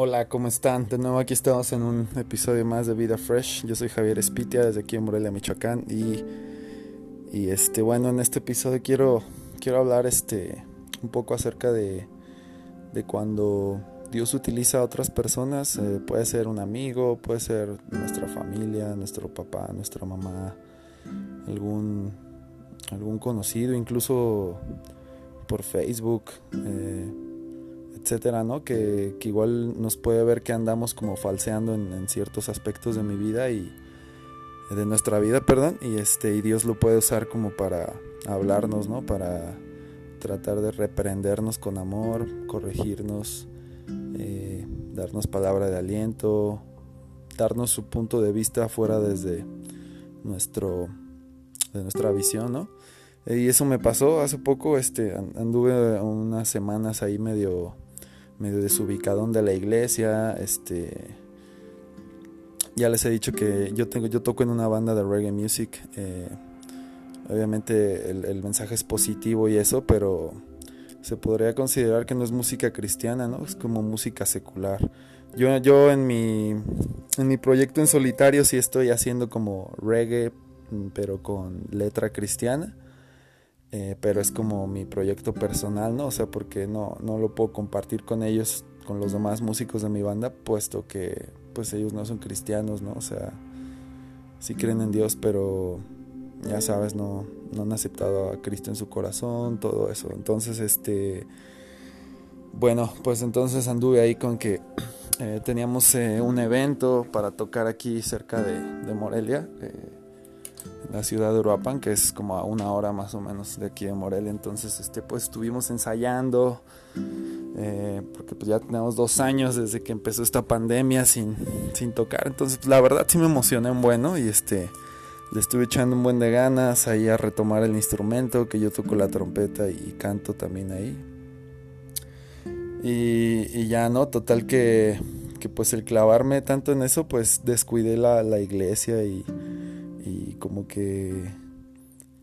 Hola, ¿cómo están? De nuevo aquí estamos en un episodio más de Vida Fresh. Yo soy Javier Espitia desde aquí en Morelia, Michoacán y, y este bueno, en este episodio quiero quiero hablar este un poco acerca de, de cuando Dios utiliza a otras personas, eh, puede ser un amigo, puede ser nuestra familia, nuestro papá, nuestra mamá, algún algún conocido, incluso por Facebook. Eh, etcétera, ¿no? Que, igual nos puede ver que andamos como falseando en, ciertos aspectos de mi vida y de nuestra vida, perdón, y este y Dios lo puede usar como para hablarnos, ¿no? Para tratar de reprendernos con amor, corregirnos, eh, darnos palabra de aliento, darnos su punto de vista fuera desde nuestro de nuestra visión, ¿no? Y eso me pasó hace poco, este, anduve unas semanas ahí medio medio desubicadón de la iglesia, este ya les he dicho que yo tengo yo toco en una banda de reggae music eh, obviamente el, mensaje es positivo y eso pero se podría considerar que no es música cristiana no es como música secular. Yo yo en mi en mi proyecto en solitario sí estoy haciendo como reggae pero con letra cristiana eh, pero es como mi proyecto personal, ¿no? O sea, porque no, no lo puedo compartir con ellos, con los demás músicos de mi banda, puesto que pues ellos no son cristianos, ¿no? O sea, sí creen en Dios, pero ya sabes, no, no han aceptado a Cristo en su corazón, todo eso. Entonces, este, bueno, pues entonces anduve ahí con que eh, teníamos eh, un evento para tocar aquí cerca de, de Morelia la ciudad de Uruapan, que es como a una hora más o menos de aquí de Morelia. Entonces, este, pues estuvimos ensayando, eh, porque pues ya tenemos dos años desde que empezó esta pandemia sin, sin tocar. Entonces, la verdad sí me emocioné un bueno y este, le estuve echando un buen de ganas ahí a retomar el instrumento, que yo toco la trompeta y canto también ahí. Y, ya no, total que, que pues el clavarme tanto en eso, pues descuidé la, la iglesia y y como que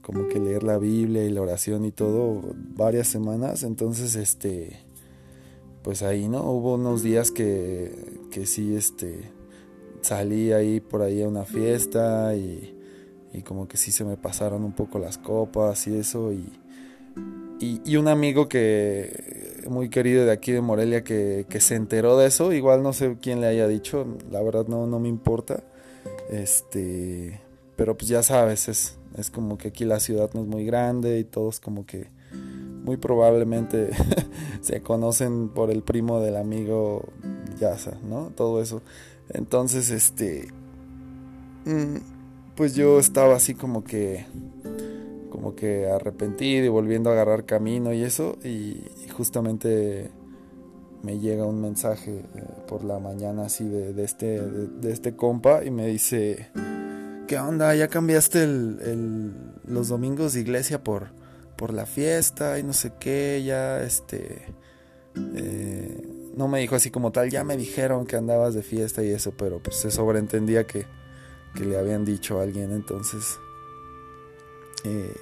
como que leer la Biblia y la oración y todo varias semanas. Entonces este pues ahí no hubo unos días que, que sí este salí ahí por ahí a una fiesta y, y como que sí se me pasaron un poco las copas y eso. Y, y, un amigo que muy querido de aquí de Morelia que, que, se enteró de eso igual no sé quién le haya dicho la verdad no, no me importa. Este pero pues ya sabes, es, es como que aquí la ciudad no es muy grande y todos como que muy probablemente se conocen por el primo del amigo Yasa, ¿no? Todo eso. Entonces, este, mm, pues yo estaba así como que, como que arrepentido y volviendo a agarrar camino y eso, y, justamente me llega un mensaje eh, por la mañana así de, de este, de este compa y me dice, ¿qué onda? ¿Ya cambiaste el, los domingos de iglesia por, por la fiesta y no sé qué? Ya, este... Eh, no me dijo así como tal, ya me dijeron que andabas de fiesta y eso, pero pues se sobreentendía que, que le habían dicho a alguien, entonces... Eh,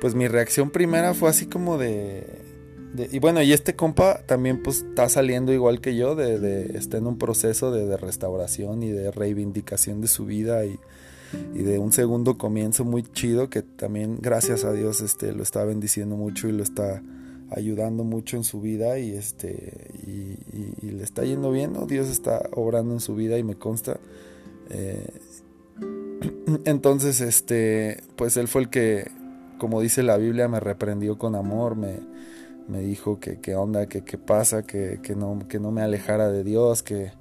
pues mi reacción primera fue así como de, y bueno, y este compa también pues está saliendo igual que yo, de, de está en un proceso de, restauración y de reivindicación de su vida y, y, de un segundo comienzo muy chido que también gracias a Dios este, lo está bendiciendo mucho y lo está ayudando mucho en su vida y este y, le está yendo bien, ¿no? Dios está obrando en su vida y me consta. Eh, entonces, este, pues él fue el que, como dice la Biblia, me reprendió con amor, me, me dijo que qué onda, que qué pasa, que, que, no, que no me alejara de Dios, que,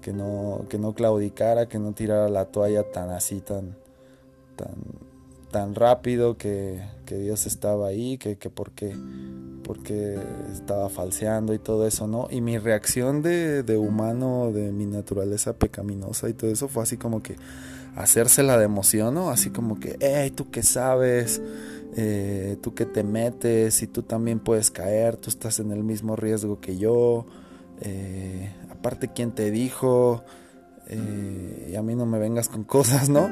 que, no, que no claudicara, que no tirara la toalla tan así, tan, tan, tan rápido, que, que Dios estaba ahí, que, que porque, porque estaba falseando y todo eso, ¿no? Y mi reacción de, de humano, de mi naturaleza pecaminosa y todo eso fue así como que hacérsela de emoción, ¿no? Así como que, hey, tú qué sabes, eh, tú que te metes y tú también puedes caer, tú estás en el mismo riesgo que yo, eh, aparte quién te dijo, eh, y a mí no me vengas con cosas, ¿no?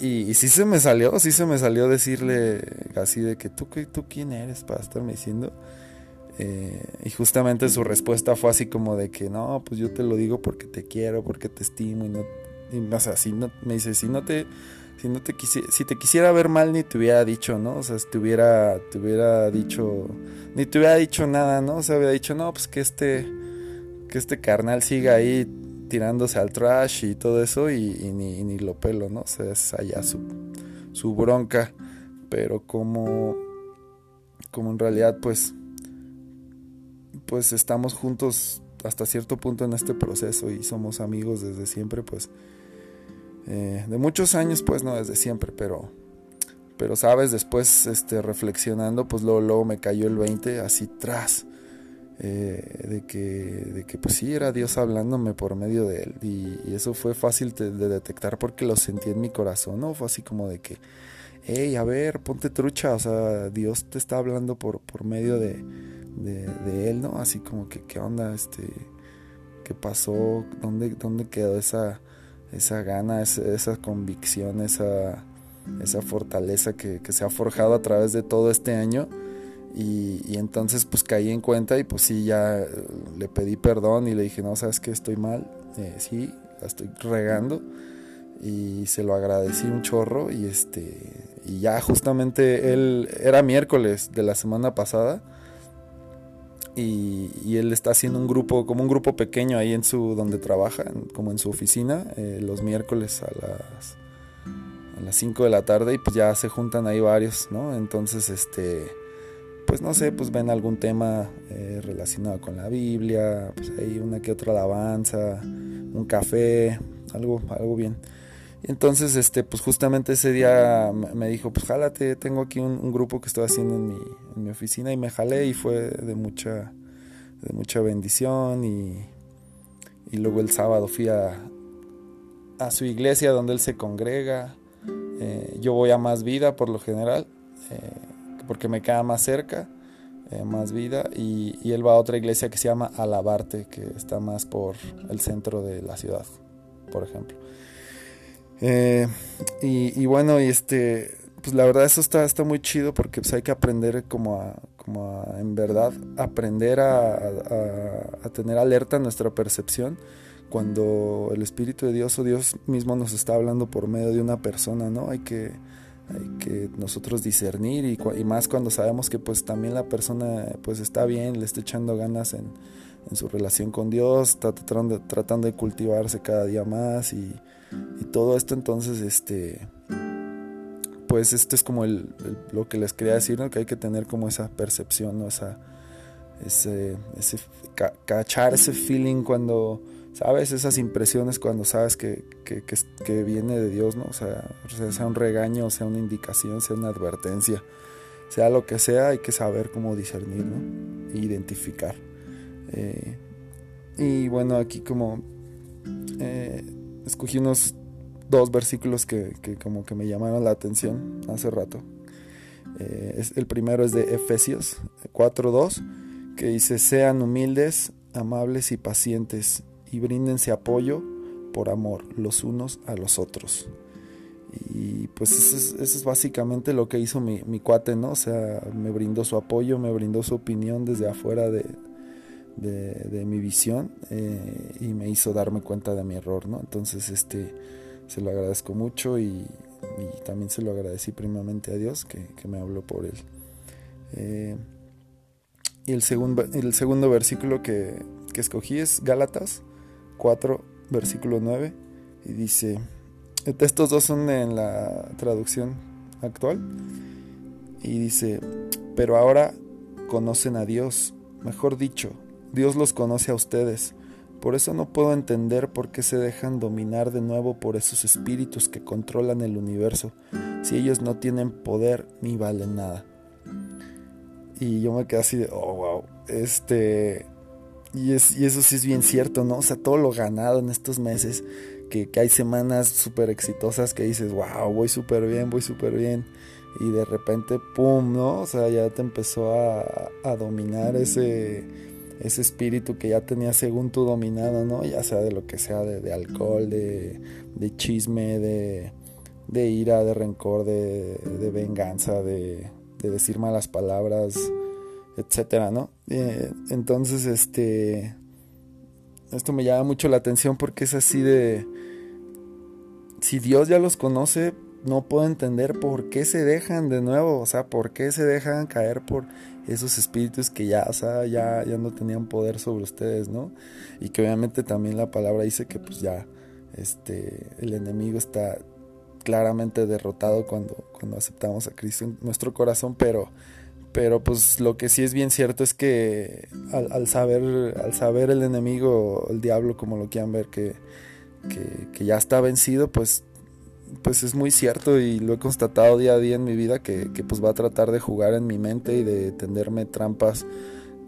Y, sí se me salió, sí se me salió decirle así de que tú, tú quién eres para estarme diciendo. Y justamente su respuesta fue así como de que no, pues yo te lo digo porque te quiero, porque te estimo y no, o sea, si no, me dice, si no te, si no te si te quisiera ver mal ni te hubiera dicho, ¿no? O sea, si te hubiera, te hubiera dicho, ni te hubiera dicho nada, ¿no? O sea, hubiera dicho, no, pues que este, que este carnal siga ahí tirándose al trash y todo eso y, ni, ni, lo pelo, ¿no? O sea, es allá su, su bronca, pero como, como en realidad, pues, pues estamos juntos hasta cierto punto en este proceso y somos amigos desde siempre, pues eh, de muchos años, pues no desde siempre, pero, pero sabes, después este, reflexionando, pues luego, luego me cayó el 20 así tras. Eh, de que, de que pues sí era Dios hablándome por medio de él y, eso fue fácil de, detectar porque lo sentí en mi corazón, ¿no? Fue así como de que, hey, a ver, ponte trucha, o sea, Dios te está hablando por, por medio de, de, él, ¿no? Así como que, ¿qué onda? Este, ¿Qué pasó? ¿Dónde, dónde quedó esa, esa gana, esa, convicción, esa, esa fortaleza que, se ha forjado a través de todo este año. Y, entonces pues caí en cuenta y pues sí, ya eh, le pedí perdón y le dije, no, sabes que estoy mal, eh, sí, la estoy regando y se lo agradecí un chorro y este y ya justamente él era miércoles de la semana pasada y, él está haciendo un grupo, como un grupo pequeño ahí en su, donde trabaja, como en su oficina, eh, los miércoles a las, a las 5 de la tarde y pues ya se juntan ahí varios, ¿no? Entonces, este, pues no sé, pues ven algún tema eh, relacionado con la Biblia, pues hay una que otra alabanza, un café, algo, algo bien. Y entonces, este, pues justamente ese día me dijo, pues jálate, tengo aquí un, grupo que estoy haciendo en mi, en mi, oficina y me jalé y fue de mucha, de mucha bendición y, y luego el sábado fui a, a, su iglesia donde él se congrega. Eh, yo voy a Más Vida por lo general, eh, porque me queda más cerca, eh, Más Vida, y, y él va a otra iglesia que se llama Alabarte, que está más por el centro de la ciudad, por ejemplo. Eh, y, bueno, y este, pues la verdad eso está, está muy chido porque pues hay que aprender como a, como en verdad, aprender a, tener alerta nuestra percepción cuando el Espíritu de Dios o Dios mismo nos está hablando por medio de una persona, ¿no? Hay que, hay que nosotros discernir y, y, más cuando sabemos que pues también la persona pues está bien, le está echando ganas en, en su relación con Dios, está tratando, tratando de cultivarse cada día más y, y todo esto entonces, este, pues esto es como el, lo que les quería decir, ¿no? Que hay que tener como esa percepción, ¿no? Esa, ese, ese cachar ese feeling cuando, ¿sabes? Esas impresiones cuando sabes que, que, que, viene de Dios, ¿no? O sea, sea un regaño, sea una indicación, sea una advertencia, sea lo que sea, hay que saber cómo discernir, ¿no? Identificar. Eh, y bueno, aquí como... Eh, escogí unos dos versículos que, como que me llamaron la atención hace rato. Eh, es, el primero es de Efesios 4.2, que dice, sean humildes, amables y pacientes, y bríndense apoyo por amor los unos a los otros. Y pues eso es, básicamente lo que hizo mi, mi, cuate, ¿no? O sea, me brindó su apoyo, me brindó su opinión desde afuera de, de, mi visión eh, y me hizo darme cuenta de mi error, ¿no? Entonces, este, se lo agradezco mucho y, también se lo agradecí primamente a Dios que, me habló por él. Eh, y el segundo, el segundo versículo que, que escogí es Gálatas 4, versículo 9, y dice, estos dos son en la traducción actual, y dice, pero ahora conocen a Dios, mejor dicho, Dios los conoce a ustedes. Por eso no puedo entender por qué se dejan dominar de nuevo por esos espíritus que controlan el universo, si ellos no tienen poder ni valen nada. Y yo me quedé así de, oh, wow, este... Y, es, y eso sí es bien cierto, ¿no? O sea, todo lo ganado en estos meses, que, hay semanas súper exitosas que dices, wow, voy súper bien, voy súper bien. Y de repente, ¡pum!, ¿no? O sea, ya te empezó a, a dominar ese ese espíritu que ya tenía según tú dominado, ¿no? Ya sea de lo que sea, de, alcohol, de, chisme, de, ira, de rencor, de, venganza, de, decir malas palabras, etcétera, ¿no? Eh, entonces, este, esto me llama mucho la atención porque es así de, si Dios ya los conoce, no puedo entender por qué se dejan de nuevo, o sea, por qué se dejan caer por esos espíritus que ya, ya, ya no tenían poder sobre ustedes, ¿no? Y que obviamente también la palabra dice que pues ya este el enemigo está claramente derrotado cuando, cuando aceptamos a Cristo en nuestro corazón, pero pero pues lo que sí es bien cierto es que al, saber al saber el enemigo, el diablo, como lo quieran ver, que, que ya está vencido, pues pues es muy cierto y lo he constatado día a día en mi vida que, pues va a tratar de jugar en mi mente y de tenderme trampas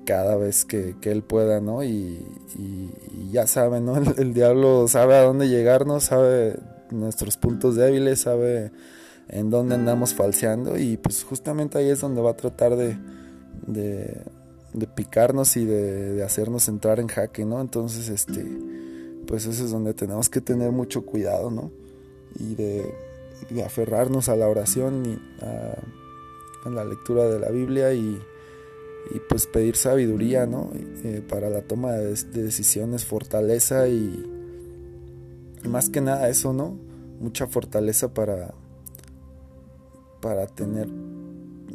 cada vez que, él pueda, ¿no? Y, ya saben, ¿no? El, diablo sabe a dónde llegarnos, sabe nuestros puntos débiles, sabe en dónde andamos falseando y pues justamente ahí es donde va a tratar de, de, picarnos y de, de, hacernos entrar en jaque, ¿no? Entonces, este, pues eso es donde tenemos que tener mucho cuidado, ¿no? Y de, aferrarnos a la oración y a, la lectura de la Biblia y, pues pedir sabiduría ¿no? Eh, para la toma de, decisiones, fortaleza y, más que nada eso, ¿no? Mucha fortaleza para, para tener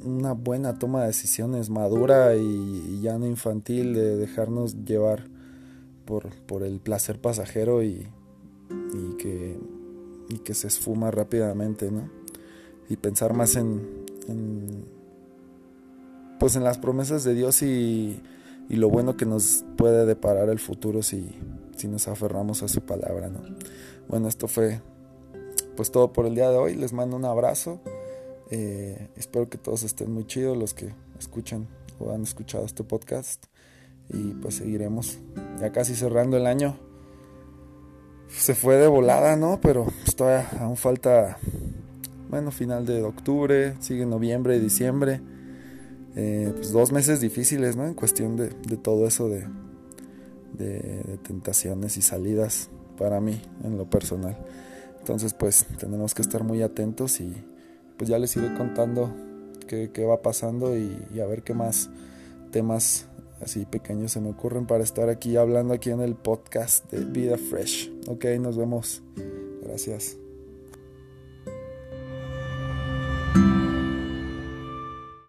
una buena toma de decisiones madura y, ya no infantil de dejarnos llevar por, por el placer pasajero y, y que y que se esfuma rápidamente, ¿no? Y pensar más en, pues en las promesas de Dios y, y, lo bueno que nos puede deparar el futuro si, si nos aferramos a su palabra, ¿no? Bueno, esto fue pues todo por el día de hoy. Les mando un abrazo. Eh, espero que todos estén muy chidos los que escuchan o han escuchado este podcast. Y pues seguiremos ya casi cerrando el año se fue de volada, ¿no? Pero pues, todavía aún falta, bueno, final de octubre, sigue noviembre y diciembre. Eh, pues dos meses difíciles, ¿no? En cuestión de, todo eso de, de, tentaciones y salidas para mí, en lo personal. Entonces, pues tenemos que estar muy atentos y pues ya les iré contando qué, va pasando y a ver qué más temas así pequeños se me ocurren para estar aquí hablando aquí en el podcast de Vida Fresh. Ok, nos vemos. Gracias.